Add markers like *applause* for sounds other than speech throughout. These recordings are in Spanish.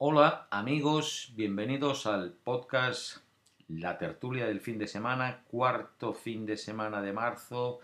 Hola amigos, bienvenidos al podcast La tertulia del fin de semana, cuarto fin de semana de marzo.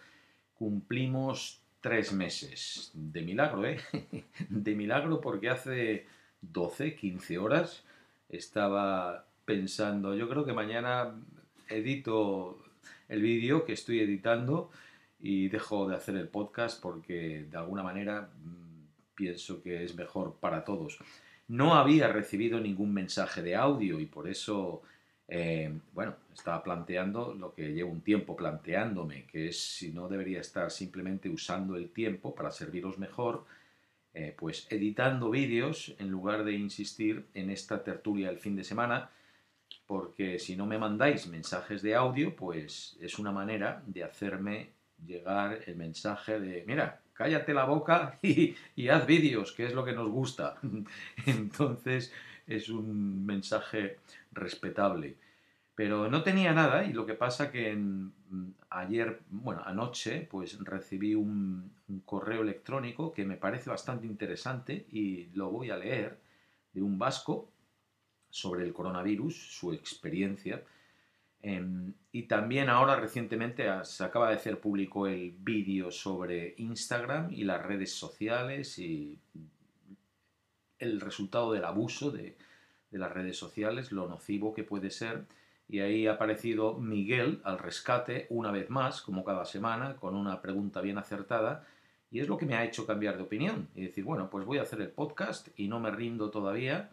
Cumplimos tres meses. De milagro, ¿eh? *laughs* De milagro porque hace 12, 15 horas estaba pensando, yo creo que mañana edito el vídeo que estoy editando y dejo de hacer el podcast porque de alguna manera mm, pienso que es mejor para todos no había recibido ningún mensaje de audio y por eso, eh, bueno, estaba planteando lo que llevo un tiempo planteándome, que es si no debería estar simplemente usando el tiempo para serviros mejor, eh, pues editando vídeos en lugar de insistir en esta tertulia el fin de semana, porque si no me mandáis mensajes de audio, pues es una manera de hacerme llegar el mensaje de, mira, cállate la boca *laughs* y, haz vídeos, que es lo que nos gusta. *laughs* Entonces es un mensaje respetable. Pero no tenía nada y lo que pasa que ayer, bueno, anoche, pues recibí un, correo electrónico que me parece bastante interesante y lo voy a leer de un vasco sobre el coronavirus, su experiencia. Em, y también ahora recientemente se acaba de hacer público el vídeo sobre Instagram y las redes sociales y el resultado del abuso de, de las redes sociales, lo nocivo que puede ser. Y ahí ha aparecido Miguel al rescate una vez más, como cada semana, con una pregunta bien acertada. Y es lo que me ha hecho cambiar de opinión y decir, bueno, pues voy a hacer el podcast y no me rindo todavía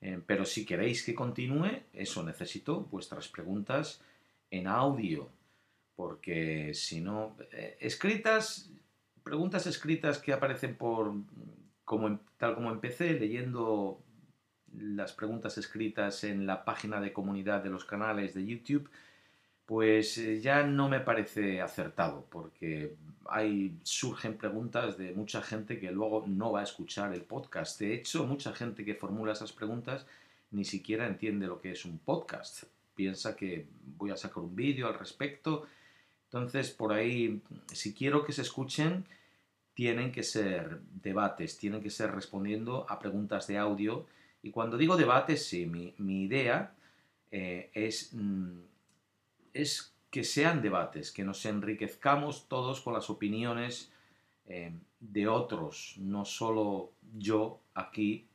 eh, pero si queréis que continúe, eso necesito vuestras preguntas en audio, porque si no, eh, escritas, preguntas escritas que aparecen por, como, em, tal como empecé, leyendo las preguntas escritas en la página de comunidad de los canales de YouTube, pues eh, ya no me parece acertado, porque surgen preguntas de mucha gente que luego no va a escuchar el podcast. De hecho, mucha gente que formula esas preguntas ni siquiera entiende lo que es un podcast. Piensa que voy a sacar un vídeo al respecto. Entonces, por ahí, si quiero que se escuchen, tienen que ser debates, tienen que ser respondiendo a preguntas de audio. Y cuando digo debates, sí, mi, idea eh, es... Mm, es que sean debates, que nos enriquezcamos todos con las opiniones eh, de otros, no solo yo aquí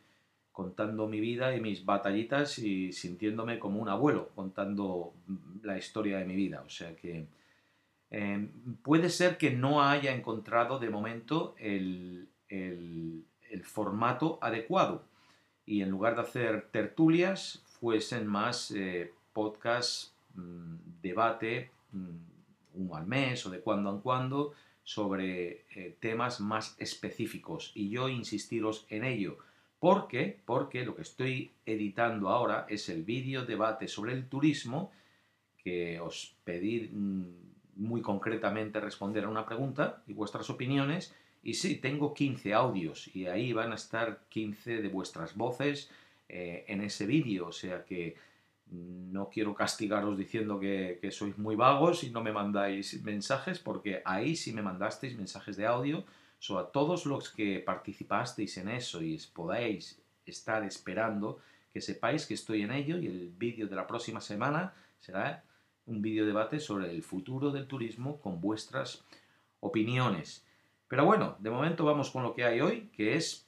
contando mi vida y mis batallitas y sintiéndome como un abuelo contando la historia de mi vida. O sea que eh, puede ser que no haya encontrado de momento el, formato adecuado y en lugar de hacer tertulias fuesen más eh, podcasts debate mm, uno al mes o de cuando en cuando sobre eh, temas más específicos y yo insistiros en ello. ¿Por qué? Porque lo que estoy editando ahora es el vídeo debate sobre el turismo que os pedí mm, muy concretamente responder a una pregunta y vuestras opiniones. Y sí, tengo 15 audios y ahí van a estar 15 de vuestras voces eh, en ese vídeo. O sea que no quiero castigaros diciendo que, sois muy vagos y no me mandáis mensajes, porque ahí sí me mandasteis mensajes de audio. So, a todos los que participasteis en eso y podáis estar esperando, que sepáis que estoy en ello y el vídeo de la próxima semana será un vídeo debate sobre el futuro del turismo con vuestras opiniones. Pero bueno, de momento vamos con lo que hay hoy, que es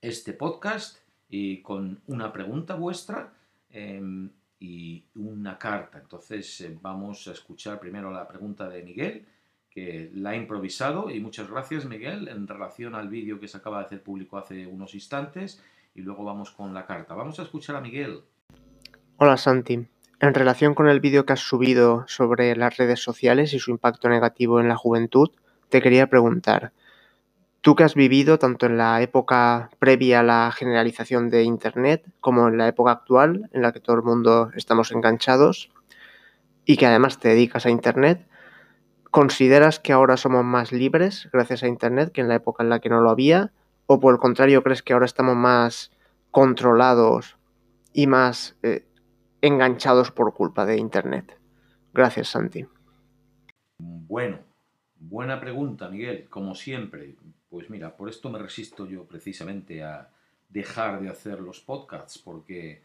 este podcast y con una pregunta vuestra Em, y una carta. Entonces eh, vamos a escuchar primero la pregunta de Miguel, que la ha improvisado, y muchas gracias Miguel en relación al vídeo que se acaba de hacer público hace unos instantes, y luego vamos con la carta. Vamos a escuchar a Miguel. Hola Santi. En relación con el vídeo que has subido sobre las redes sociales y su impacto negativo en la juventud, te quería preguntar, Tú que has vivido tanto en la época previa a la generalización de Internet como en la época actual en la que todo el mundo estamos enganchados y que además te dedicas a Internet, ¿consideras que ahora somos más libres gracias a Internet que en la época en la que no lo había? ¿O por el contrario crees que ahora estamos más controlados y más eh, enganchados por culpa de Internet? Gracias, Santi. Bueno, buena pregunta, Miguel, como siempre. Pues mira, por esto me resisto yo precisamente a, dejar de hacer los podcasts, porque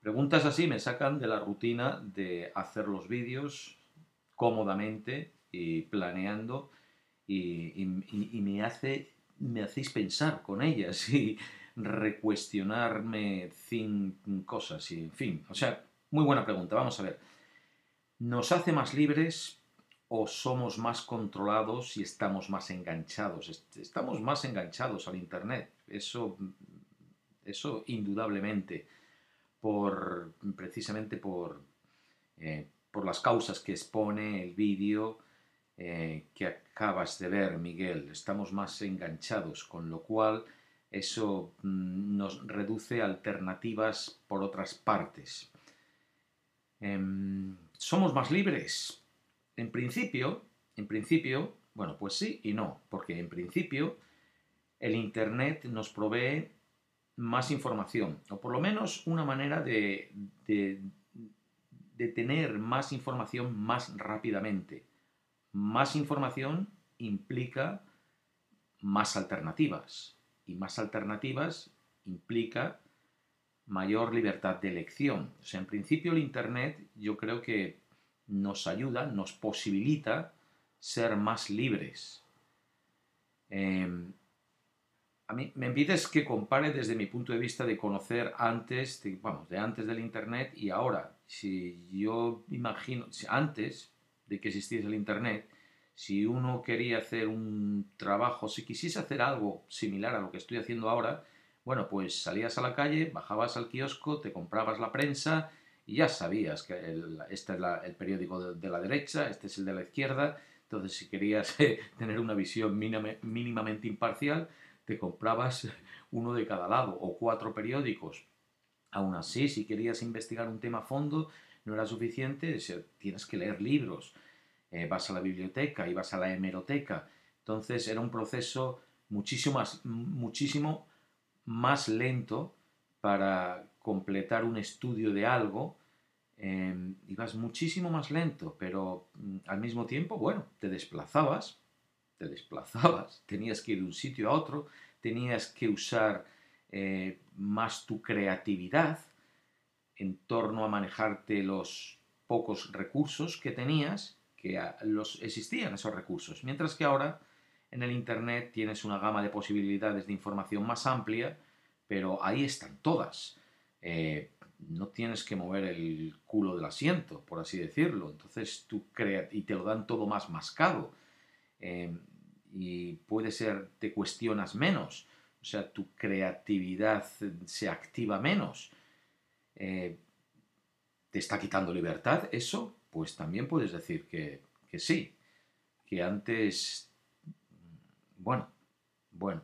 preguntas así me sacan de la rutina de hacer los vídeos cómodamente y planeando y, me, hace, me hacéis pensar con ellas y recuestionarme cosas y en fin. O sea, muy buena pregunta. Vamos a ver. ¿Nos hace más libres o somos más controlados y estamos más enganchados? Estamos más enganchados al Internet. Eso, eso indudablemente. Por, precisamente por, eh, por las causas que expone el vídeo eh, que acabas de ver, Miguel. Estamos más enganchados, con lo cual eso mm, nos reduce alternativas por otras partes. Em, ¿Somos más libres? En principio, en principio, bueno, pues sí y no, porque en principio el Internet nos provee más información, o por lo menos una manera de, de tener más información más rápidamente. Más información implica más alternativas y más alternativas implica mayor libertad de elección. O sea, en principio el Internet yo creo que nos ayuda, nos posibilita ser más libres. Em, a mí me pides que compare desde mi punto de vista de conocer antes, de, vamos, de antes del Internet y ahora. Si yo imagino, antes de que existiese el Internet, si uno quería hacer un trabajo, si quisiese hacer algo similar a lo que estoy haciendo ahora, bueno, pues salías a la calle, bajabas al kiosco, te comprabas la prensa y ya sabías que este es el periódico de, la derecha, este es el de la izquierda. Entonces, si querías *laughs* tener una visión mínimamente imparcial, te comprabas *laughs* uno de cada lado o cuatro periódicos. Aún así, si querías investigar un tema a fondo, no era suficiente, tienes que leer libros. Eh, vas a la biblioteca y vas a la hemeroteca. Entonces era un proceso muchísimo más, muchísimo más lento para completar un estudio de algo. Ibas muchísimo más lento, pero mm, al mismo tiempo, bueno, te desplazabas, te desplazabas, *laughs* tenías que ir de un sitio a otro, tenías que usar eh, más tu creatividad en torno a manejarte los pocos recursos que tenías que los, existían esos recursos. Mientras que ahora en el Internet tienes una gama de posibilidades de información más amplia, pero ahí están todas. Eh, no tienes que mover el culo del asiento, por así decirlo. Entonces tú creas y te lo dan todo más mascado. Eh, y puede ser, te cuestionas menos. O sea, tu creatividad se activa menos. Eh, ¿Te está quitando libertad eso? pues también puedes decir que, sí, que antes, bueno, bueno.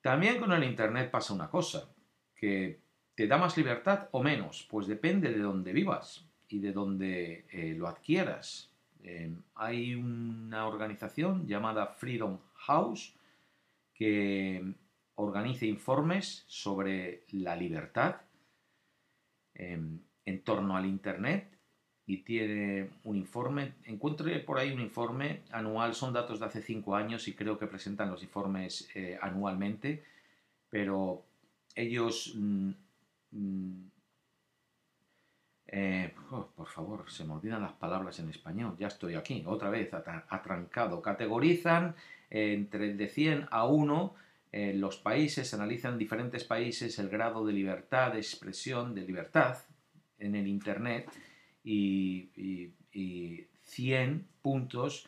También con el Internet pasa una cosa, que te da más libertad o menos, pues depende de dónde vivas y de dónde eh, lo adquieras. Em, hay una organización llamada Freedom House que organiza informes sobre la libertad em, en torno al Internet y tiene un informe, encuentre por ahí un informe anual, son datos de hace cinco años y creo que presentan los informes eh, anualmente, pero ellos... Mm, eh, oh, por favor, se me olvidan las palabras en español, ya estoy aquí, otra vez atrancado. Categorizan entre de 100 a 1 eh, los países, analizan diferentes países el grado de libertad, de expresión, de libertad en el Internet y, 100 puntos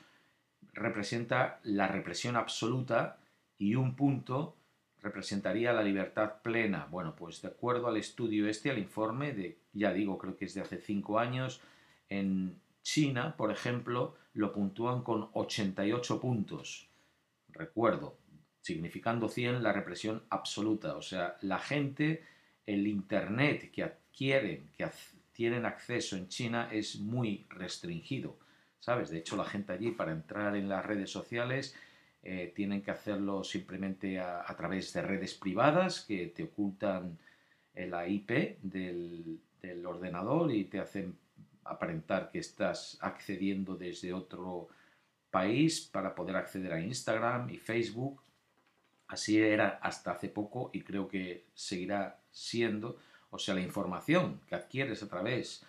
representa la represión absoluta y un punto representaría la libertad plena. Bueno, pues de acuerdo al estudio este, al informe de, ya digo, creo que es de hace 5 años, en China, por ejemplo, lo puntúan con 88 puntos. Recuerdo, significando 100 la represión absoluta. O sea, la gente, el Internet que adquieren, que, tienen acceso en China es muy restringido, ¿sabes? De hecho, la gente allí para entrar en las redes sociales eh, tienen que hacerlo simplemente a, través de redes privadas que te ocultan la IP del, del ordenador y te hacen aparentar que estás accediendo desde otro país para poder acceder a Instagram y Facebook. Así era hasta hace poco y creo que seguirá siendo. O sea, la información que adquieres a través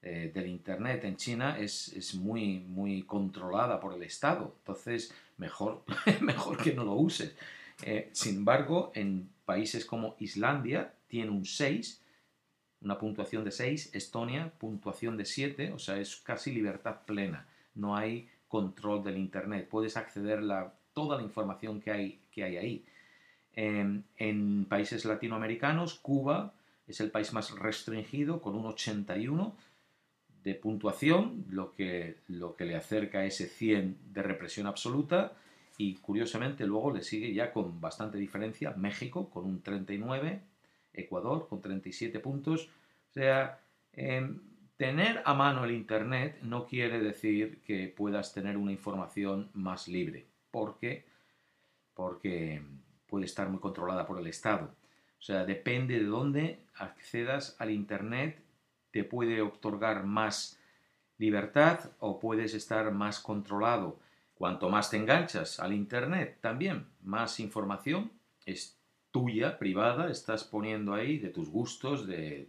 eh, del Internet en China es, es, muy, muy controlada por el Estado. Entonces, mejor, *laughs* mejor que no lo uses. Eh, sin embargo, en países como Islandia tiene un 6, una puntuación de 6, Estonia puntuación de 7, o sea, es casi libertad plena. No hay control del Internet. Puedes acceder a toda la información que hay, que hay ahí. en países latinoamericanos, Cuba es el país más restringido, con un 81 de puntuación, lo que, lo que le acerca a ese 100 de represión absoluta. Y curiosamente luego le sigue ya con bastante diferencia México con un 39, Ecuador con 37 puntos. O sea, em, tener a mano el Internet no quiere decir que puedas tener una información más libre, porque, porque puede estar muy controlada por el Estado. O sea, depende de dónde accedas al Internet, te puede otorgar más libertad o puedes estar más controlado. Cuanto más te enganchas al Internet, también más información es tuya, privada, estás poniendo ahí de tus gustos, de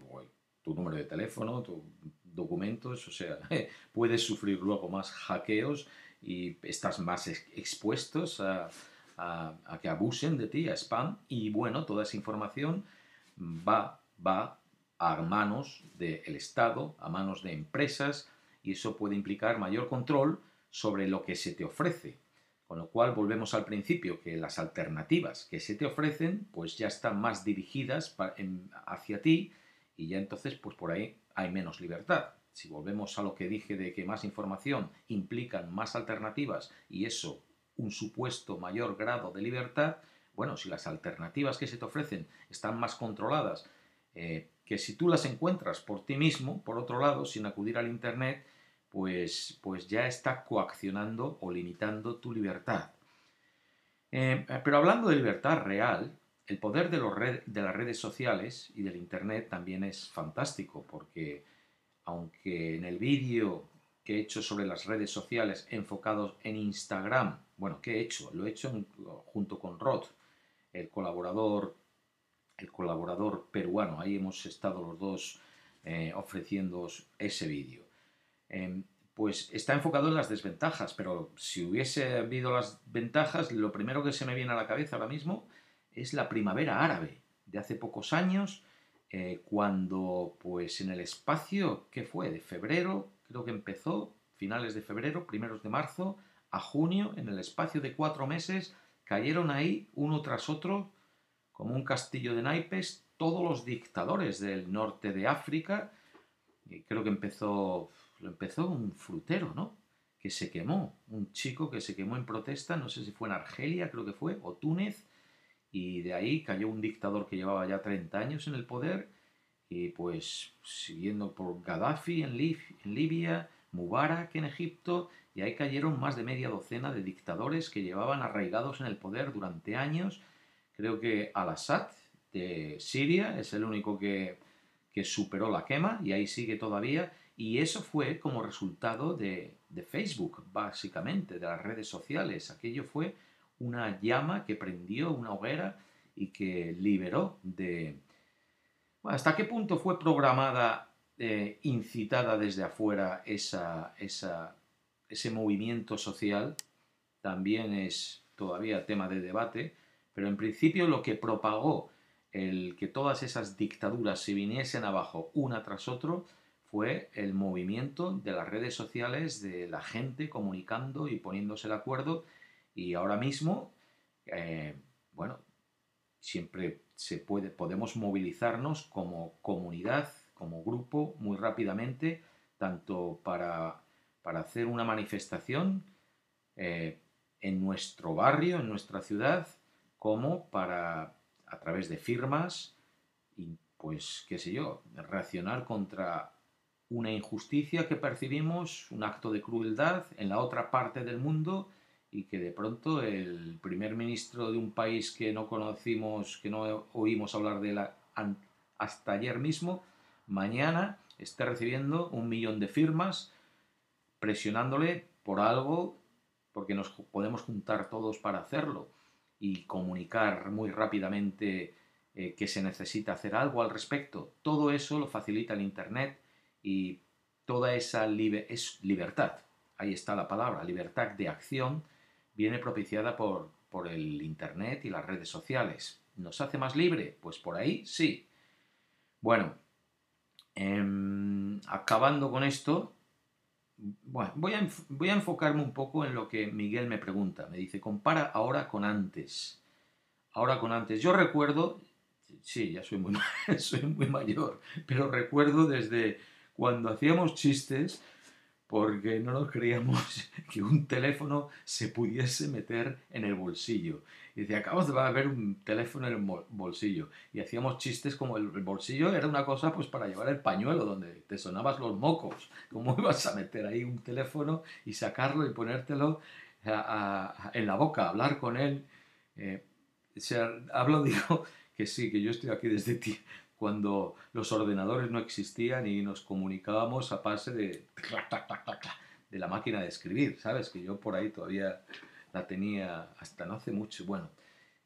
tu número de teléfono, tus documentos, o sea, *laughs* puedes sufrir luego más hackeos y estás más expuestos a, a, que abusen de ti, a spam, y bueno, toda esa información va, va a manos del Estado, a manos de empresas, y eso puede implicar mayor control sobre lo que se te ofrece. Con lo cual volvemos al principio, que las alternativas que se te ofrecen pues ya están más dirigidas hacia ti y ya entonces pues por ahí hay menos libertad. Si volvemos a lo que dije de que más información implican más alternativas y eso un supuesto mayor grado de libertad, bueno, si las alternativas que se te ofrecen están más controladas, eh, que si tú las encuentras por ti mismo, por otro lado, sin acudir al Internet, pues, pues ya está coaccionando o limitando tu libertad. Eh, pero hablando de libertad real, el poder de, las redes sociales y del Internet también es fantástico, porque aunque en el vídeo que he hecho sobre las redes sociales enfocados en Instagram, bueno, ¿qué he hecho? Lo he hecho junto con Rod, el colaborador, el colaborador peruano. Ahí hemos estado los dos eh, ofreciendo ese vídeo. Em, pues está enfocado en las desventajas, pero si hubiese habido las ventajas, lo primero que se me viene a la cabeza ahora mismo es la primavera árabe de hace pocos años, eh, cuando pues en el espacio, ¿qué fue? De febrero, creo que empezó, finales de febrero, primeros de marzo, a junio, en el espacio de cuatro meses, cayeron ahí uno tras otro, como un castillo de naipes, todos los dictadores del norte de África. Creo que empezó, empezó un frutero, ¿no? Que se quemó, un chico que se quemó en protesta, no sé si fue en Argelia, creo que fue, o Túnez, y de ahí cayó un dictador que llevaba ya 30 años en el poder, y pues siguiendo por Gaddafi en, en Libia, Mubarak en Egipto, y ahí cayeron más de media docena de dictadores que llevaban arraigados en el poder durante años. Creo que Al-Assad de Siria es el único que, que, superó la quema y ahí sigue todavía. Y eso fue como resultado de, de Facebook, básicamente, de las redes sociales. Aquello fue una llama que prendió una hoguera y que liberó de... ¿Hasta qué punto fue programada, eh, incitada desde afuera esa, esa, ese movimiento social también es todavía tema de debate, pero en principio lo que propagó el que todas esas dictaduras se viniesen abajo una tras otro fue el movimiento de las redes sociales, de la gente comunicando y poniéndose de acuerdo. Y ahora mismo, eh, bueno, siempre se puede, podemos movilizarnos como comunidad, como grupo, muy rápidamente, tanto para para hacer una manifestación eh, en nuestro barrio, en nuestra ciudad, como para, a través de firmas, pues, qué sé yo, reaccionar contra una injusticia que percibimos, un acto de crueldad en la otra parte del mundo y que de pronto el primer ministro de un país que no conocimos, que no oímos hablar de la hasta ayer mismo, mañana esté recibiendo un millón de firmas presionándole por algo, porque nos podemos juntar todos para hacerlo. Y comunicar muy rápidamente eh, que se necesita hacer algo al respecto. Todo eso lo facilita el Internet y toda esa es libertad. Ahí está la palabra, libertad de acción, viene propiciada por, por el Internet y las redes sociales. ¿Nos hace más libre? Pues por ahí sí. Bueno, em, acabando con esto, bueno, voy a, voy a enfocarme un poco en lo que Miguel me pregunta. Me dice, compara ahora con antes. Ahora con antes. Yo recuerdo, sí, ya soy muy, *laughs* *laughs* soy muy mayor, pero recuerdo desde cuando hacíamos chistes porque no nos creíamos *laughs* que un teléfono se pudiese meter en el bolsillo. Y decía, acabamos de ver un teléfono en el bolsillo. Y hacíamos chistes como el bolsillo era una cosa pues para llevar el pañuelo donde te sonabas los mocos. ¿Cómo *laughs* ibas a meter ahí un teléfono y sacarlo y ponértelo en la boca, hablar con él? Eh, o sea, hablo, *laughs* digo, que sí, que yo estoy aquí desde ti, cuando los ordenadores no existían y nos comunicábamos a base de, de la máquina de escribir, ¿sabes? Que yo por ahí todavía la tenía hasta no hace mucho. Bueno,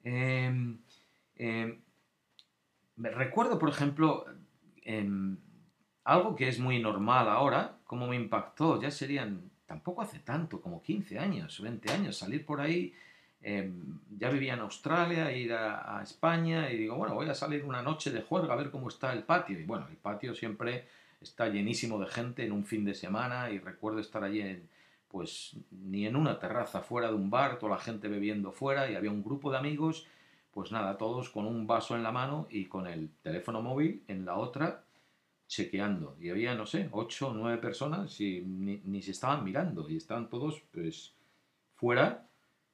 em, me recuerdo, por ejemplo, em, algo que es muy normal ahora, como me impactó, ya serían, tampoco hace tanto, como 15 años, 20 años, salir por ahí Em, ya vivía en Australia, ir a, España y digo, bueno, voy a salir una noche de juerga a ver cómo está el patio. Y bueno, el patio siempre está llenísimo de gente en un fin de semana y recuerdo estar allí en, pues ni en una terraza fuera de un bar, toda la gente bebiendo fuera y había un grupo de amigos, pues nada, todos con un vaso en la mano y con el teléfono móvil en la otra chequeando. Y había, no sé, ocho o nueve personas y ni, ni estaban mirando y estaban todos pues fuera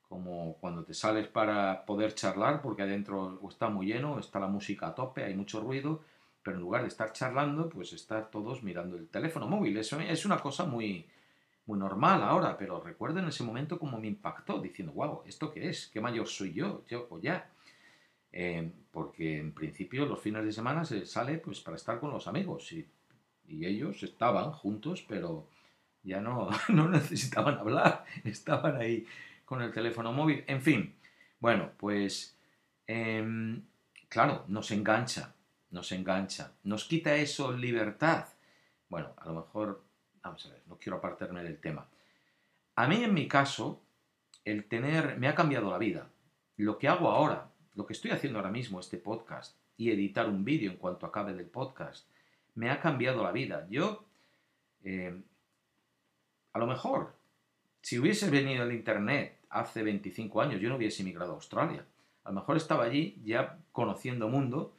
como cuando te sales para poder charlar, porque adentro está muy lleno, está la música a tope, hay mucho ruido, pero en lugar de estar charlando, pues estar todos mirando el teléfono móvil. Eso es una cosa muy, muy normal ahora, pero recuerdo en ese momento cómo me impactó, diciendo, wow, ¿esto qué es? ¿Qué mayor soy yo? yo o ya. Eh, porque en principio los fines de semana se sale pues para estar con los amigos y, y ellos estaban juntos, pero ya no, *laughs* no necesitaban hablar, estaban ahí con el teléfono móvil, en fin. Bueno, pues em, claro, nos engancha, nos engancha, nos quita eso libertad. Bueno, a lo mejor, vamos a ver, no quiero apartarme del tema. A mí en mi caso, el tener, me ha cambiado la vida. Lo que hago ahora, lo que estoy haciendo ahora mismo, este podcast, y editar un vídeo en cuanto acabe del podcast, me ha cambiado la vida. Yo, em, a lo mejor, si hubiese venido el Internet hace 25 años yo no hubiese emigrado a Australia. A lo mejor estaba allí ya conociendo mundo,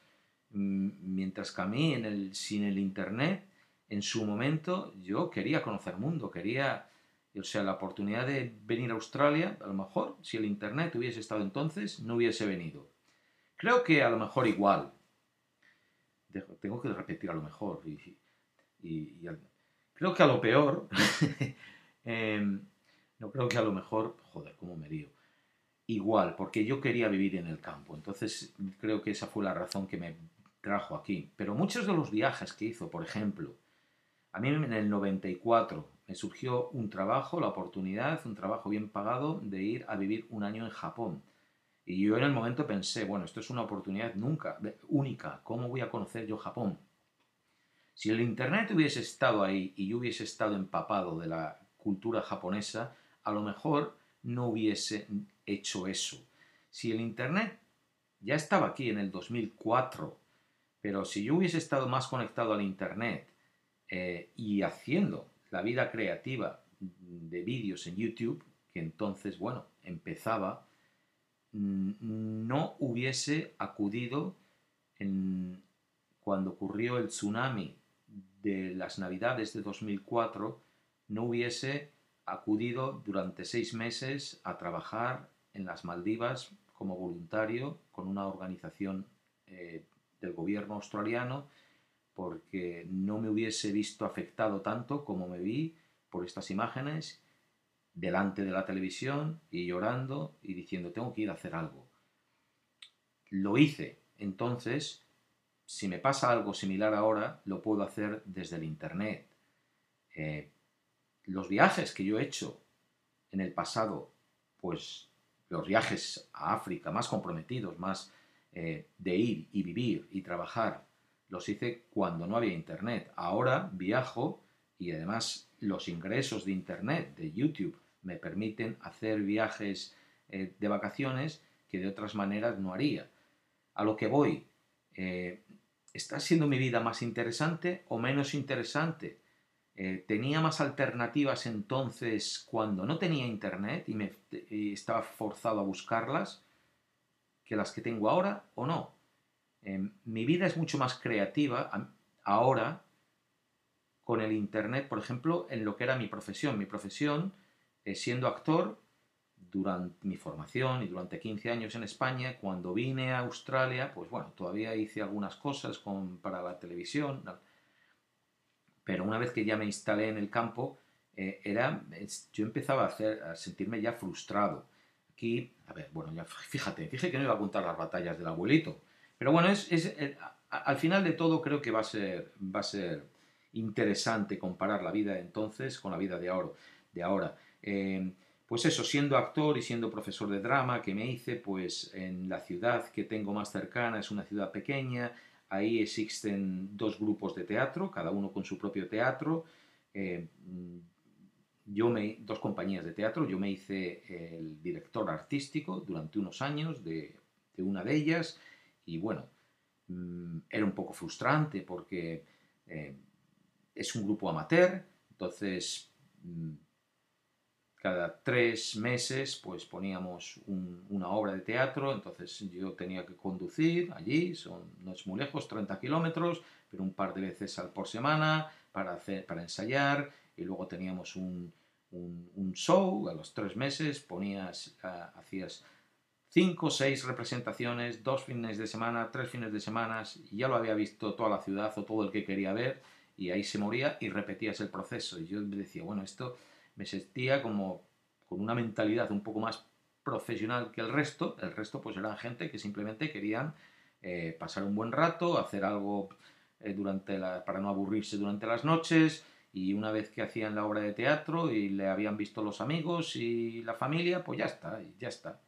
mm, mientras que a mí en el, sin el Internet, en su momento, yo quería conocer mundo, quería, o sea, la oportunidad de venir a Australia, a lo mejor, si el Internet hubiese estado entonces, no hubiese venido. Creo que a lo mejor igual. Tengo que repetir a lo mejor. Creo que a lo peor, *laughs* em, no creo que a lo mejor, joder, cómo me dio. Igual, porque yo quería vivir en el campo. Entonces creo que esa fue la razón que me trajo aquí. Pero muchos de los viajes que hizo, por ejemplo, a mí en el 94 me surgió un trabajo, la oportunidad, un trabajo bien pagado de ir a vivir un año en Japón. Y yo en el momento pensé, bueno, esto es una oportunidad nunca, única, ¿cómo voy a conocer yo Japón? Si el Internet hubiese estado ahí y yo hubiese estado empapado de la cultura japonesa, a lo mejor no hubiese hecho eso. Si el Internet ya estaba aquí en el 2004, pero si yo hubiese estado más conectado al Internet eh, y haciendo la vida creativa de vídeos en YouTube, que entonces, bueno, empezaba, mm, no hubiese acudido cuando ocurrió el tsunami de las navidades de 2004, no hubiese acudido durante seis meses a trabajar en las Maldivas como voluntario con una organización eh, del gobierno australiano porque no me hubiese visto afectado tanto como me vi por estas imágenes delante de la televisión y llorando y diciendo tengo que ir a hacer algo. Lo hice. Entonces, si me pasa algo similar ahora, lo puedo hacer desde el Internet. Eh, los viajes que yo he hecho en el pasado, pues los viajes a África más comprometidos, más eh, de ir y vivir y trabajar, los hice cuando no había internet. Ahora viajo y además los ingresos de internet, de YouTube, me permiten hacer viajes eh, de vacaciones que de otras maneras no haría. A lo que voy, eh, ¿está siendo mi vida más interesante o menos interesante? Eh, ¿Tenía más alternativas entonces cuando no tenía internet y, me, estaba forzado a buscarlas que las que tengo ahora o no? Em, mi vida es mucho más creativa ahora con el internet, por ejemplo, en lo que era mi profesión. Mi profesión, eh, siendo actor, durante mi formación y durante 15 años en España, cuando vine a Australia, pues bueno, todavía hice algunas cosas con, para la televisión, pero una vez que ya me instalé en el campo, eh, era, yo empezaba a, hacer, sentirme ya frustrado. Aquí, a ver, bueno, ya *laughs* fíjate, fíjate que no iba a contar las batallas del abuelito, pero bueno, es, es eh, al final de todo creo que va a ser, va a ser interesante comparar la vida entonces con la vida de ahora. De ahora. Eh, pues eso, siendo actor y siendo profesor de drama que me hice, pues en la ciudad que tengo más cercana es una ciudad pequeña, ahí existen dos grupos de teatro, cada uno con su propio teatro, eh, yo me, dos compañías de teatro, yo me hice el director artístico durante unos años de, una de ellas y bueno, mm, era un poco frustrante porque eh, es un grupo amateur, entonces mm, cada tres meses pues poníamos una obra de teatro, entonces yo tenía que conducir allí, son, no es muy lejos, 30 kilómetros, pero un par de veces al por semana para, hacer, para ensayar y luego teníamos un, show, a los tres meses ponías, hacías cinco o seis representaciones, dos fines de semana, tres fines de semana, y ya lo había visto toda la ciudad o todo el que quería ver, y ahí se moría y repetías el proceso. Y yo decía, bueno, esto me sentía como con una mentalidad un poco más profesional que el resto. El resto pues eran gente que simplemente querían eh, pasar un buen rato, hacer algo eh, durante la, para no aburrirse durante las noches y una vez que hacían la obra de teatro y le habían visto los amigos y la familia, pues ya está, ya está.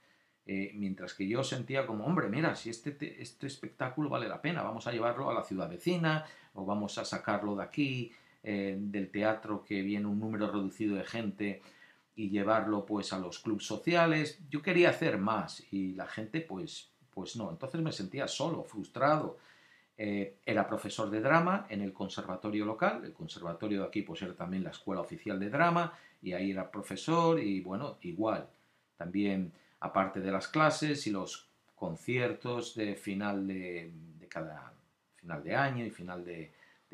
Eh, mientras que yo sentía como, hombre, mira, si este, este espectáculo vale la pena, vamos a llevarlo a la ciudad vecina o vamos a sacarlo de aquí eh, del teatro que viene un número reducido de gente y llevarlo pues a los clubes sociales. Yo quería hacer más y la gente pues, pues no. Entonces me sentía solo, frustrado. Eh, era profesor de drama en el conservatorio local. El conservatorio de aquí pues era también la escuela oficial de drama y ahí era profesor y bueno, igual. También aparte de las clases y los conciertos de final de, cada final de año y final de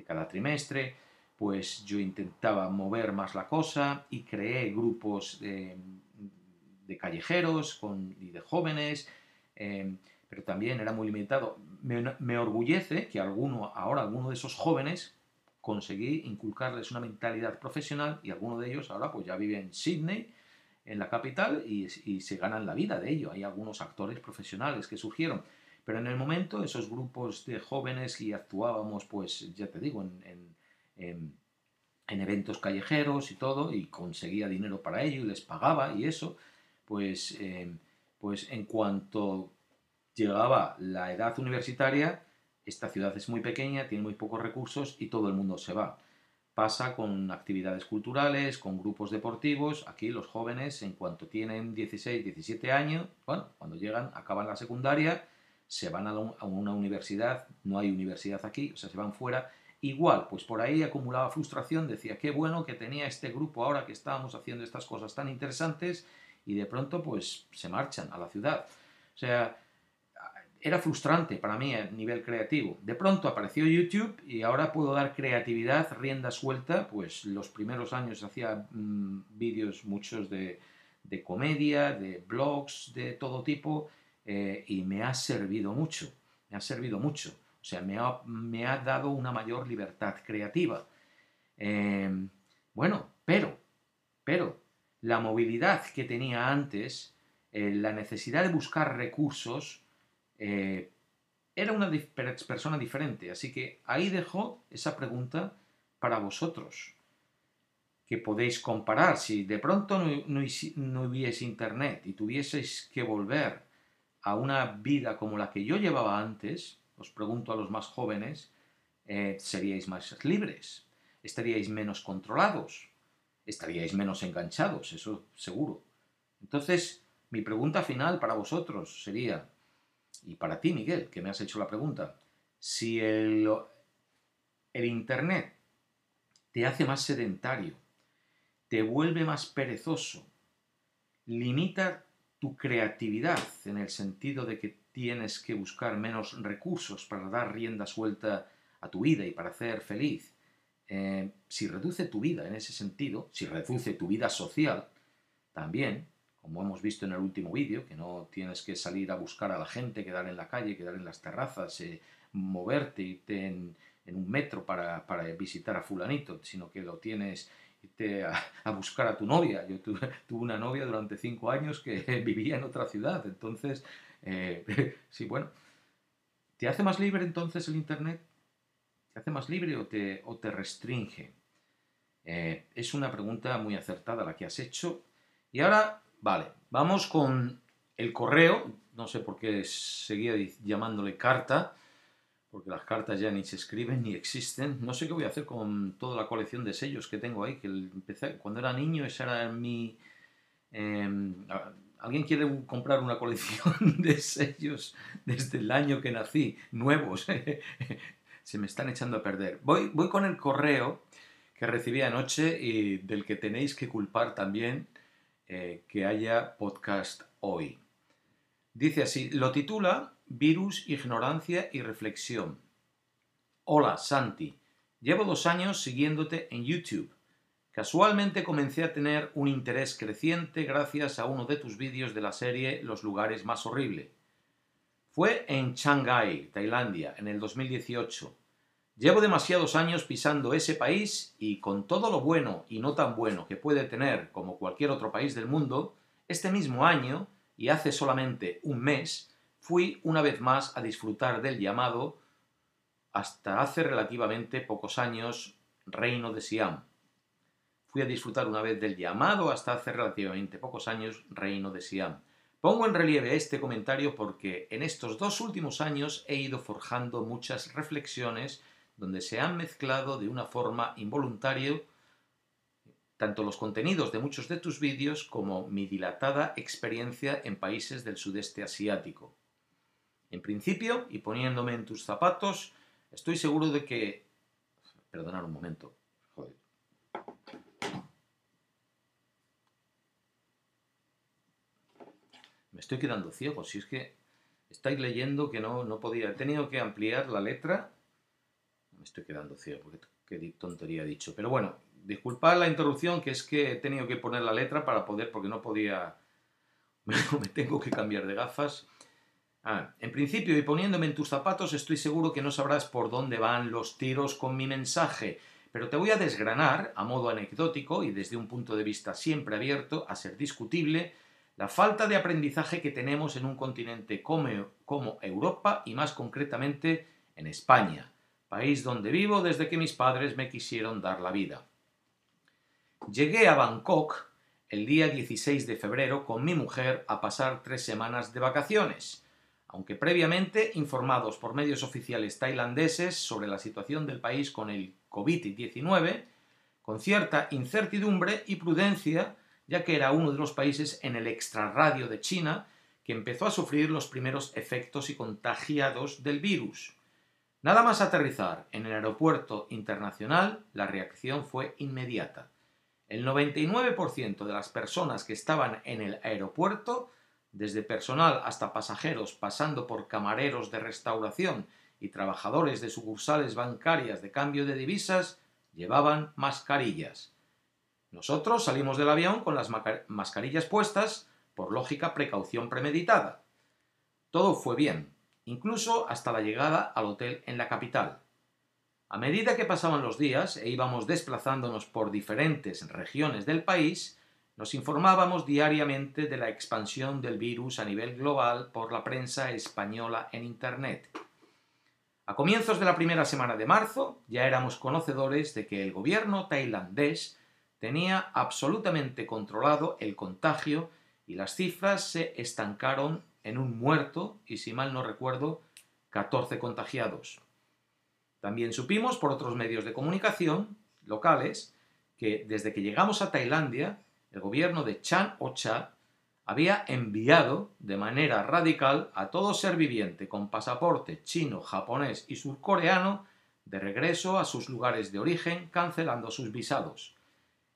cada trimestre pues yo intentaba mover más la cosa y creé grupos de, callejeros con, y de jóvenes, eh, pero también era muy limitado. Me, orgullece que alguno, ahora alguno de esos jóvenes conseguí inculcarles una mentalidad profesional y alguno de ellos ahora pues ya vive en Sydney, en la capital, y, se ganan la vida de ello. Hay algunos actores profesionales que surgieron. Pero en el momento esos grupos de jóvenes y actuábamos, pues ya te digo, en, eventos callejeros y todo, y conseguía dinero para ello y les pagaba y eso, pues, eh, pues en cuanto llegaba la edad universitaria, esta ciudad es muy pequeña, tiene muy pocos recursos y todo el mundo se va. Pasa con actividades culturales, con grupos deportivos. Aquí los jóvenes, en cuanto tienen 16, 17 años, bueno, cuando llegan, acaban la secundaria, se van a una universidad, no hay universidad aquí, o sea, se van fuera Igual, pues por ahí acumulaba frustración, decía, qué bueno que tenía este grupo ahora que estábamos haciendo estas cosas tan interesantes y de pronto pues se marchan a la ciudad. O sea, era frustrante para mí a nivel creativo. De pronto apareció YouTube y ahora puedo dar creatividad, rienda suelta, pues los primeros años hacía mm, vídeos muchos de, comedia, de blogs, de todo tipo, eh, y me ha servido mucho, me ha servido mucho. O sea, me ha, dado una mayor libertad creativa. Em, bueno, pero, pero, la movilidad que tenía antes, eh, la necesidad de buscar recursos, eh, era una persona diferente. Así que ahí dejo esa pregunta para vosotros. que podéis comparar. Si de pronto no, hubiese internet y tuvieseis que volver a una vida como la que yo llevaba antes, os pregunto a los más jóvenes, eh, seríais más libres, estaríais menos controlados, estaríais menos enganchados, eso seguro. Entonces, mi pregunta final para vosotros sería, y para ti, Miguel, que me has hecho la pregunta, si el, el Internet te hace más sedentario, te vuelve más perezoso, limita tu creatividad en el sentido de que tienes que buscar menos recursos para dar rienda suelta a tu vida y para ser feliz, eh, si reduce tu vida en ese sentido, si reduce tu vida social, también, como hemos visto en el último vídeo, que no tienes que salir a buscar a la gente, quedar en la calle, quedar en las terrazas, eh, moverte, irte en, un metro para, visitar a fulanito, sino que lo tienes irte a, buscar a tu novia. Yo *laughs* tuve, una novia durante cinco años que *laughs* vivía en otra ciudad, entonces, eh, *laughs* sí, bueno, ¿te hace más libre entonces el Internet? ¿Te hace más libre o te, restringe? Eh, es una pregunta muy acertada la que has hecho. Y ahora, vale, vamos con el correo. No sé por qué seguía llamándole carta, porque las cartas ya ni se escriben ni existen. No sé qué voy a hacer con toda la colección de sellos que tengo ahí, que empecé cuando era niño, esa era mi... Em, ¿Alguien quiere comprar una colección *laughs* de sellos desde el año que nací, nuevos? *laughs* se me están echando a perder. Voy, voy con el correo que recibí anoche y del que tenéis que culpar también eh, que haya podcast hoy. Dice así, lo titula Virus, Ignorancia y Reflexión. Hola, Santi. Llevo dos años siguiéndote en YouTube. Casualmente comencé a tener un interés creciente gracias a uno de tus vídeos de la serie Los lugares más horribles. Fue en Shanghái, Tailandia, en el 2018. Llevo demasiados años pisando ese país y con todo lo bueno y no tan bueno que puede tener como cualquier otro país del mundo, este mismo año, y hace solamente un mes, fui una vez más a disfrutar del llamado, hasta hace relativamente pocos años, Reino de Siam. Fui a disfrutar una vez del llamado hasta hace relativamente pocos años, Reino de Siam. Pongo en relieve este comentario porque en estos dos últimos años he ido forjando muchas reflexiones donde se han mezclado de una forma involuntaria tanto los contenidos de muchos de tus vídeos como mi dilatada experiencia en países del sudeste asiático. En principio, y poniéndome en tus zapatos, estoy seguro de que... Perdonad un momento. Me estoy quedando ciego. Si es que estáis leyendo que no, no podía. He tenido que ampliar la letra. Me estoy quedando ciego, porque qué tontería he dicho. Pero bueno, disculpad la interrupción, que es que he tenido que poner la letra para poder, porque no podía. *laughs* me tengo que cambiar de gafas. Ah, en principio, y poniéndome en tus zapatos, estoy seguro que no sabrás por dónde van los tiros con mi mensaje, pero te voy a desgranar, a modo anecdótico y desde un punto de vista siempre abierto a ser discutible, la falta de aprendizaje que tenemos en un continente como, Europa y más concretamente en España, país donde vivo desde que mis padres me quisieron dar la vida. Llegué a Bangkok el día 16 de febrero con mi mujer a pasar tres semanas de vacaciones, aunque previamente informados por medios oficiales tailandeses sobre la situación del país con el COVID-19, con cierta incertidumbre y prudencia ya que era uno de los países en el extrarradio de China que empezó a sufrir los primeros efectos y contagiados del virus. Nada más aterrizar en el aeropuerto internacional, la reacción fue inmediata. El 99% de las personas que estaban en el aeropuerto, desde personal hasta pasajeros, pasando por camareros de restauración y trabajadores de sucursales bancarias de cambio de divisas, llevaban mascarillas. Nosotros salimos del avión con las mascarillas puestas, por lógica precaución premeditada. Todo fue bien, incluso hasta la llegada al hotel en la capital. A medida que pasaban los días e íbamos desplazándonos por diferentes regiones del país, nos informábamos diariamente de la expansión del virus a nivel global por la prensa española en Internet. A comienzos de la primera semana de marzo ya éramos conocedores de que el gobierno tailandés tenía absolutamente controlado el contagio y las cifras se estancaron en un muerto y, si mal no recuerdo, 14 contagiados. También supimos por otros medios de comunicación locales que desde que llegamos a Tailandia, el gobierno de Chan Ocha había enviado de manera radical a todo ser viviente con pasaporte chino, japonés y surcoreano de regreso a sus lugares de origen, cancelando sus visados.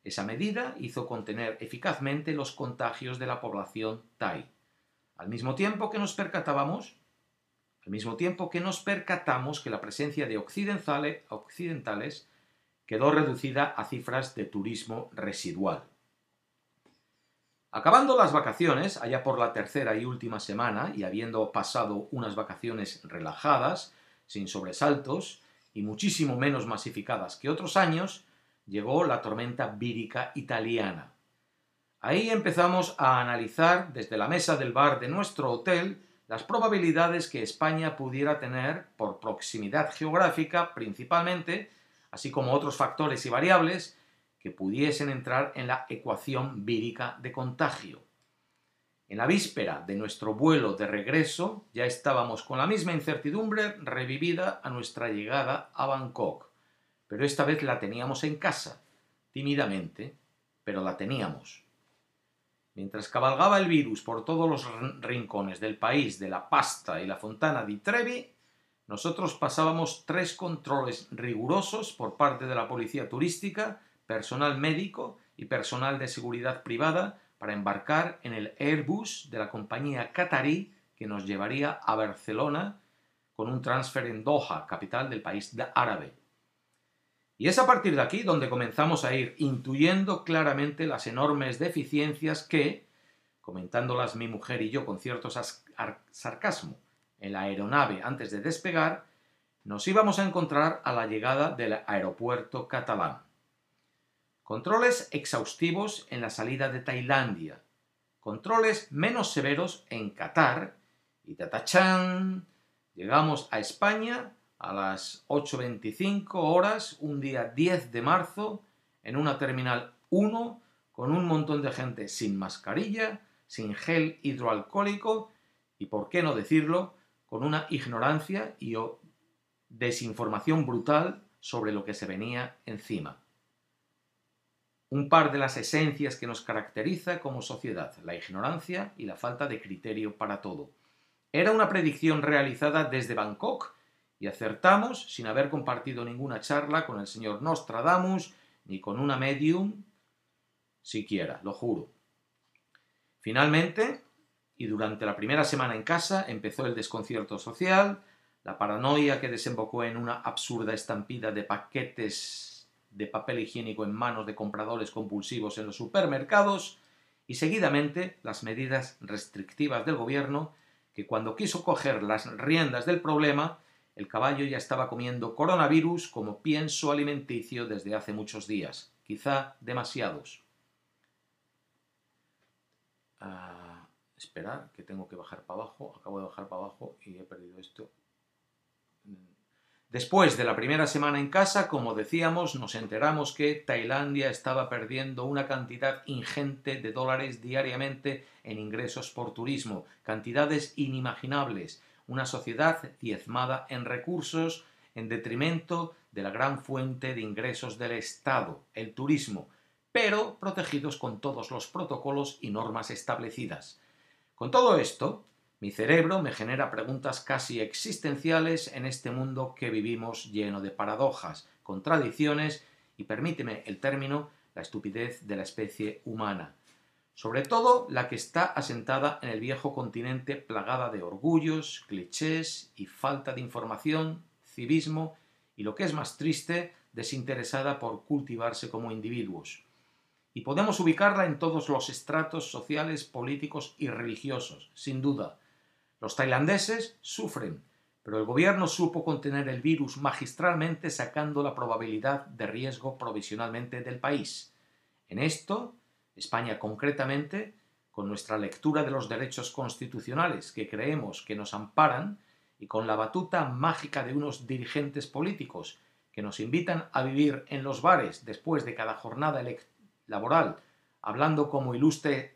Esa medida hizo contener eficazmente los contagios de la población thai. Al mismo tiempo que nos percatábamos, al mismo tiempo que nos percatamos que la presencia de occidentales, occidentales quedó reducida a cifras de turismo residual. Acabando las vacaciones, allá por la tercera y última semana, y habiendo pasado unas vacaciones relajadas, sin sobresaltos, y muchísimo menos masificadas que otros años, llegó la tormenta vírica italiana. Ahí empezamos a analizar desde la mesa del bar de nuestro hotel las probabilidades que España pudiera tener por proximidad geográfica principalmente, así como otros factores y variables que pudiesen entrar en la ecuación vírica de contagio. En la víspera de nuestro vuelo de regreso ya estábamos con la misma incertidumbre revivida a nuestra llegada a Bangkok, pero esta vez la teníamos en casa, tímidamente, pero la teníamos. Mientras cabalgaba el virus por todos los rincones del país de la Pasta y la Fontana di Trevi, nosotros pasábamos tres controles rigurosos por parte de la policía turística, personal médico y personal de seguridad privada para embarcar en el Airbus de la compañía qatarí que nos llevaría a Barcelona con un transfer en Doha, capital del país árabe. Y es a partir de aquí donde comenzamos a ir intuyendo claramente las enormes deficiencias que, comentándolas mi mujer y yo con cierto sarcasmo en la aeronave antes de despegar, nos íbamos a encontrar a la llegada del aeropuerto catalán. Controles exhaustivos en la salida de Tailandia. Controles menos severos en Qatar. Y tatachán. Llegamos a España a las 8.25 horas, un día 10 de marzo, en una terminal 1, con un montón de gente sin mascarilla, sin gel hidroalcohólico y, por qué no decirlo, con una ignorancia y desinformación brutal sobre lo que se venía encima un par de las esencias que nos caracteriza como sociedad, la ignorancia y la falta de criterio para todo. Era una predicción realizada desde Bangkok y acertamos sin haber compartido ninguna charla con el señor Nostradamus ni con una medium siquiera, lo juro. Finalmente, y durante la primera semana en casa, empezó el desconcierto social, la paranoia que desembocó en una absurda estampida de paquetes de papel higiénico en manos de compradores compulsivos en los supermercados y seguidamente las medidas restrictivas del gobierno que cuando quiso coger las riendas del problema, el caballo ya estaba comiendo coronavirus como pienso alimenticio desde hace muchos días, quizá demasiados. Ah, esperar, que tengo que bajar para abajo, acabo de bajar para abajo y he perdido esto. Después de la primera semana en casa, como decíamos, nos enteramos que Tailandia estaba perdiendo una cantidad ingente de dólares diariamente en ingresos por turismo, cantidades inimaginables, una sociedad diezmada en recursos en detrimento de la gran fuente de ingresos del Estado, el turismo, pero protegidos con todos los protocolos y normas establecidas. Con todo esto, mi cerebro me genera preguntas casi existenciales en este mundo que vivimos lleno de paradojas, contradicciones y, permíteme el término, la estupidez de la especie humana. Sobre todo la que está asentada en el viejo continente plagada de orgullos, clichés y falta de información, civismo y, lo que es más triste, desinteresada por cultivarse como individuos y podemos ubicarla en todos los estratos sociales, políticos y religiosos, sin duda, los tailandeses sufren, pero el gobierno supo contener el virus magistralmente sacando la probabilidad de riesgo provisionalmente del país. En esto, España concretamente, con nuestra lectura de los derechos constitucionales que creemos que nos amparan y con la batuta mágica de unos dirigentes políticos que nos invitan a vivir en los bares después de cada jornada laboral, hablando como ilustre,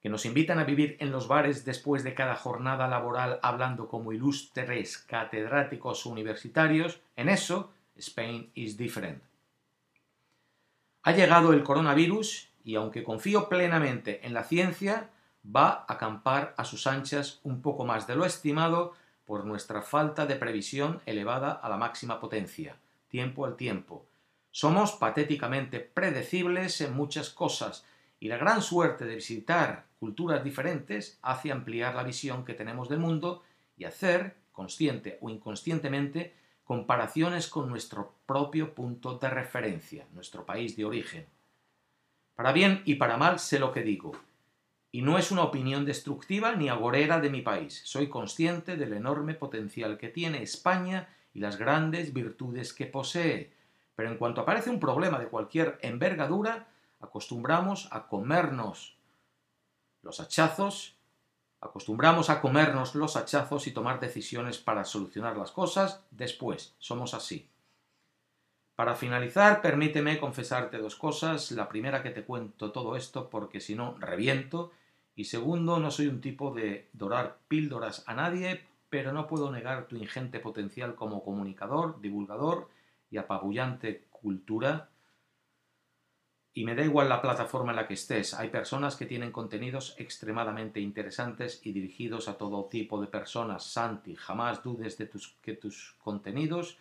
que nos invitan a vivir en los bares después de cada jornada laboral hablando como ilustres catedráticos universitarios, en eso Spain is different. Ha llegado el coronavirus y aunque confío plenamente en la ciencia, va a acampar a sus anchas un poco más de lo estimado por nuestra falta de previsión elevada a la máxima potencia, tiempo al tiempo. Somos patéticamente predecibles en muchas cosas y la gran suerte de visitar culturas diferentes hace ampliar la visión que tenemos del mundo y hacer, consciente o inconscientemente, comparaciones con nuestro propio punto de referencia, nuestro país de origen. Para bien y para mal sé lo que digo, y no es una opinión destructiva ni agorera de mi país. Soy consciente del enorme potencial que tiene España y las grandes virtudes que posee. Pero en cuanto aparece un problema de cualquier envergadura, acostumbramos a comernos los hachazos, acostumbramos a comernos los hachazos y tomar decisiones para solucionar las cosas después. Somos así. Para finalizar, permíteme confesarte dos cosas. La primera que te cuento todo esto porque si no, reviento y segundo, no soy un tipo de dorar píldoras a nadie, pero no puedo negar tu ingente potencial como comunicador, divulgador y apabullante cultura. Y me da igual la plataforma en la que estés. Hay personas que tienen contenidos extremadamente interesantes y dirigidos a todo tipo de personas. Santi, jamás dudes de tus, que tus contenidos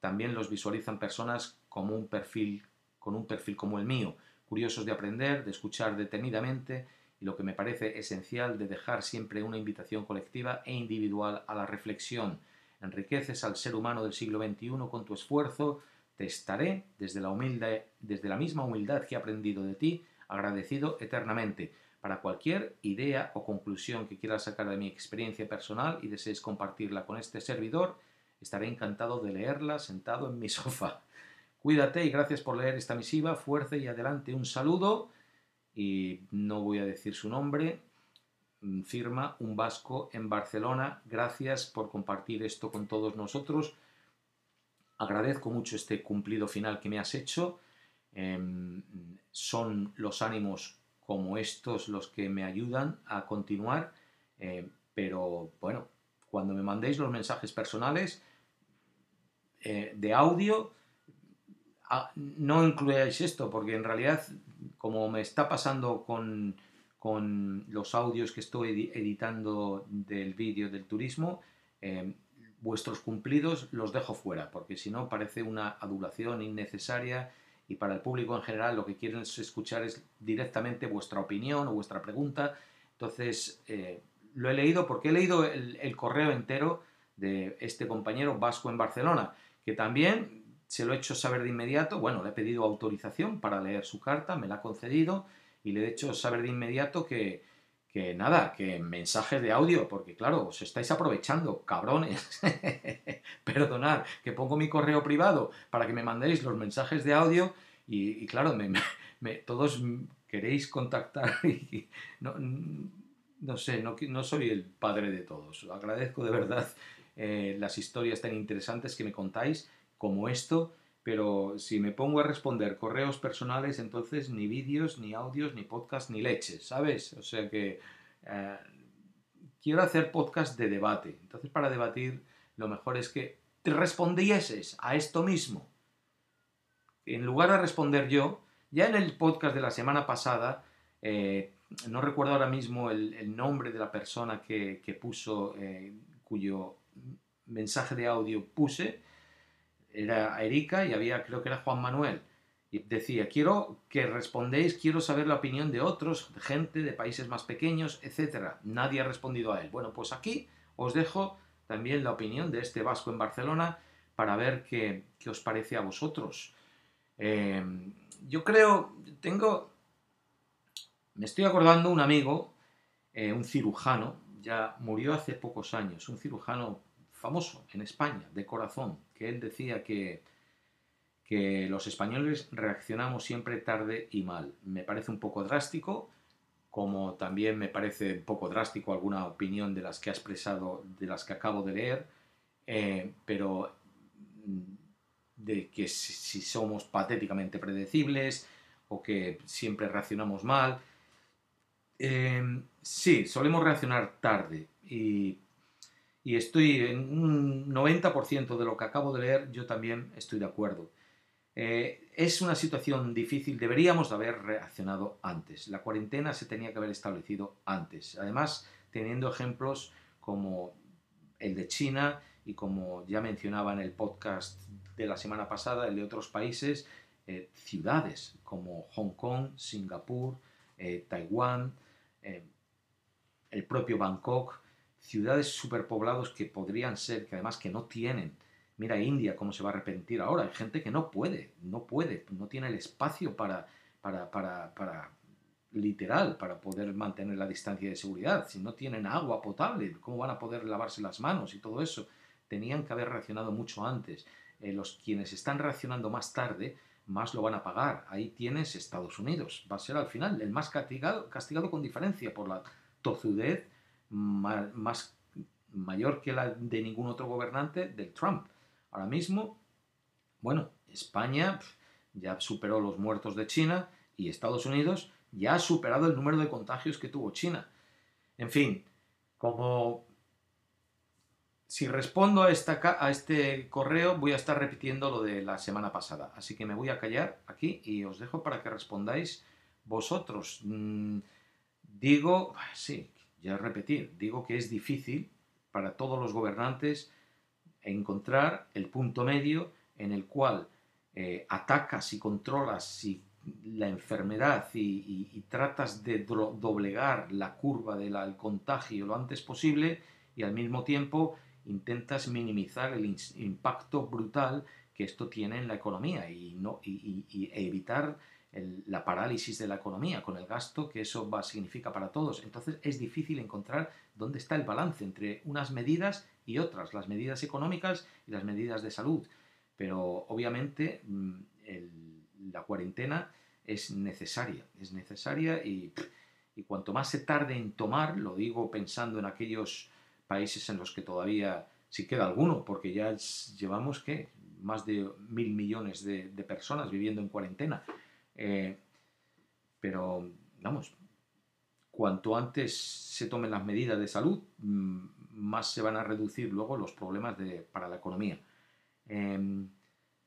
también los visualizan personas como un perfil, con un perfil como el mío, curiosos de aprender, de escuchar detenidamente y lo que me parece esencial de dejar siempre una invitación colectiva e individual a la reflexión. Enriqueces al ser humano del siglo XXI con tu esfuerzo, te estaré, desde la, humilde, desde la misma humildad que he aprendido de ti, agradecido eternamente. Para cualquier idea o conclusión que quieras sacar de mi experiencia personal y desees compartirla con este servidor, estaré encantado de leerla sentado en mi sofá. Cuídate y gracias por leer esta misiva. Fuerza y adelante. Un saludo y no voy a decir su nombre, mm, firma un vasco en Barcelona. Gracias por compartir esto con todos nosotros. Agradezco mucho este cumplido final que me has hecho. Em, son los ánimos como estos los que me ayudan a continuar. Eh, pero bueno, cuando me mandéis los mensajes personales eh, de audio, ah, no incluyáis esto, porque en realidad como me está pasando con, los audios que estoy editando del vídeo del turismo, eh, vuestros cumplidos los dejo fuera, porque si no parece una adulación innecesaria y para el público en general lo que quieren escuchar es directamente vuestra opinión o vuestra pregunta. Entonces, eh, lo he leído porque he leído el correo entero de este compañero vasco en Barcelona, que también se lo he hecho saber de inmediato, bueno, le he pedido autorización para leer su carta, me la ha concedido y le he hecho saber de inmediato que, que nada, que mensajes de audio, porque claro, os estáis aprovechando, cabrones. *laughs* Perdonad, que pongo mi correo privado para que me mandéis los mensajes de audio y, claro, me, todos queréis contactar *laughs* no, no sé, no, no, soy el padre de todos. Agradezco de verdad eh, las historias tan interesantes que me contáis como esto, pero si me pongo a responder correos personales, entonces ni vídeos, ni audios, ni podcast, ni leches, ¿sabes? O sea que eh, quiero hacer podcast de debate. Entonces, para debatir, lo mejor es que te respondieses a esto mismo. En lugar de responder yo, ya en el podcast de la semana pasada, eh, no recuerdo ahora mismo el, nombre de la persona que, puso, eh, cuyo mensaje de audio puse, era Erika y había, creo que era Juan Manuel. Y decía, quiero que respondéis, quiero saber la opinión de otros, de gente de países más pequeños, etc. Nadie ha respondido a él. Bueno, pues aquí os dejo también la opinión de este vasco en Barcelona para ver qué, os parece a vosotros. Em, yo creo, tengo, me estoy acordando un amigo, eh, un cirujano, ya murió hace pocos años, un cirujano famoso en España, de corazón, que él decía que, que los españoles reaccionamos siempre tarde y mal. Me parece un poco drástico, como también me parece un poco drástico alguna opinión de las que ha expresado, de las que acabo de leer, eh, pero mm, de que si, somos patéticamente predecibles, o que siempre reaccionamos mal. Em, sí, solemos reaccionar tarde y, y estoy en un 90% de lo que acabo de leer, yo también estoy de acuerdo. Eh, es una situación difícil, deberíamos de haber reaccionado antes. La cuarentena se tenía que haber establecido antes. Además, teniendo ejemplos como el de China y como ya mencionaba en el podcast de la semana pasada, el de otros países, eh, ciudades como Hong Kong, Singapur, eh, Taiwán, el propio Bangkok, ciudades superpoblados que podrían ser, que además que no tienen Mira India cómo se va a arrepentir ahora. Hay gente que no puede, no puede, no tiene el espacio para, para, para, para literal, para poder mantener la distancia de seguridad. Si no tienen agua potable, ¿cómo van a poder lavarse las manos y todo eso? Tenían que haber reaccionado mucho antes. Eh, los quienes están reaccionando más tarde, más lo van a pagar. Ahí tienes Estados Unidos. Va a ser al final el más castigado, castigado con diferencia por la tozudez más mayor que la de ningún otro gobernante del Trump. Ahora mismo, bueno, España ya superó los muertos de China y Estados Unidos ya ha superado el número de contagios que tuvo China. En fin, como si respondo a, esta, a este correo voy a estar repitiendo lo de la semana pasada. Así que me voy a callar aquí y os dejo para que respondáis vosotros. Mm, digo, sí, ya repetir, digo que es difícil para todos los gobernantes encontrar el punto medio en el cual eh, atacas y controlas la enfermedad y, tratas de doblegar la curva del contagio lo antes posible y al mismo tiempo intentas minimizar el impacto brutal que esto tiene en la economía y, evitar la parálisis de la economía, con el gasto que eso va, significa para todos. Entonces es difícil encontrar dónde está el balance entre unas medidas y otras, las medidas económicas y las medidas de salud. Pero obviamente mm, la cuarentena es necesaria, es necesaria y, cuanto más se tarde en tomar, lo digo pensando en aquellos países en los que todavía, si queda alguno, porque ya llevamos que más de mil millones de personas viviendo en cuarentena. Eh, pero, vamos, cuanto antes se tomen las medidas de salud, mm, más se van a reducir luego los problemas de, para la economía. Em,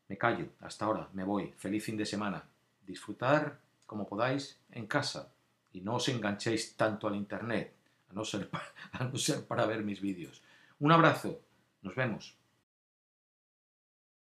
me callo, hasta ahora, me voy. Feliz fin de semana. Disfrutar como podáis en casa y no os enganchéis tanto al Internet, no ser *laughs* a no ser para ver mis vídeos. Un abrazo, nos vemos.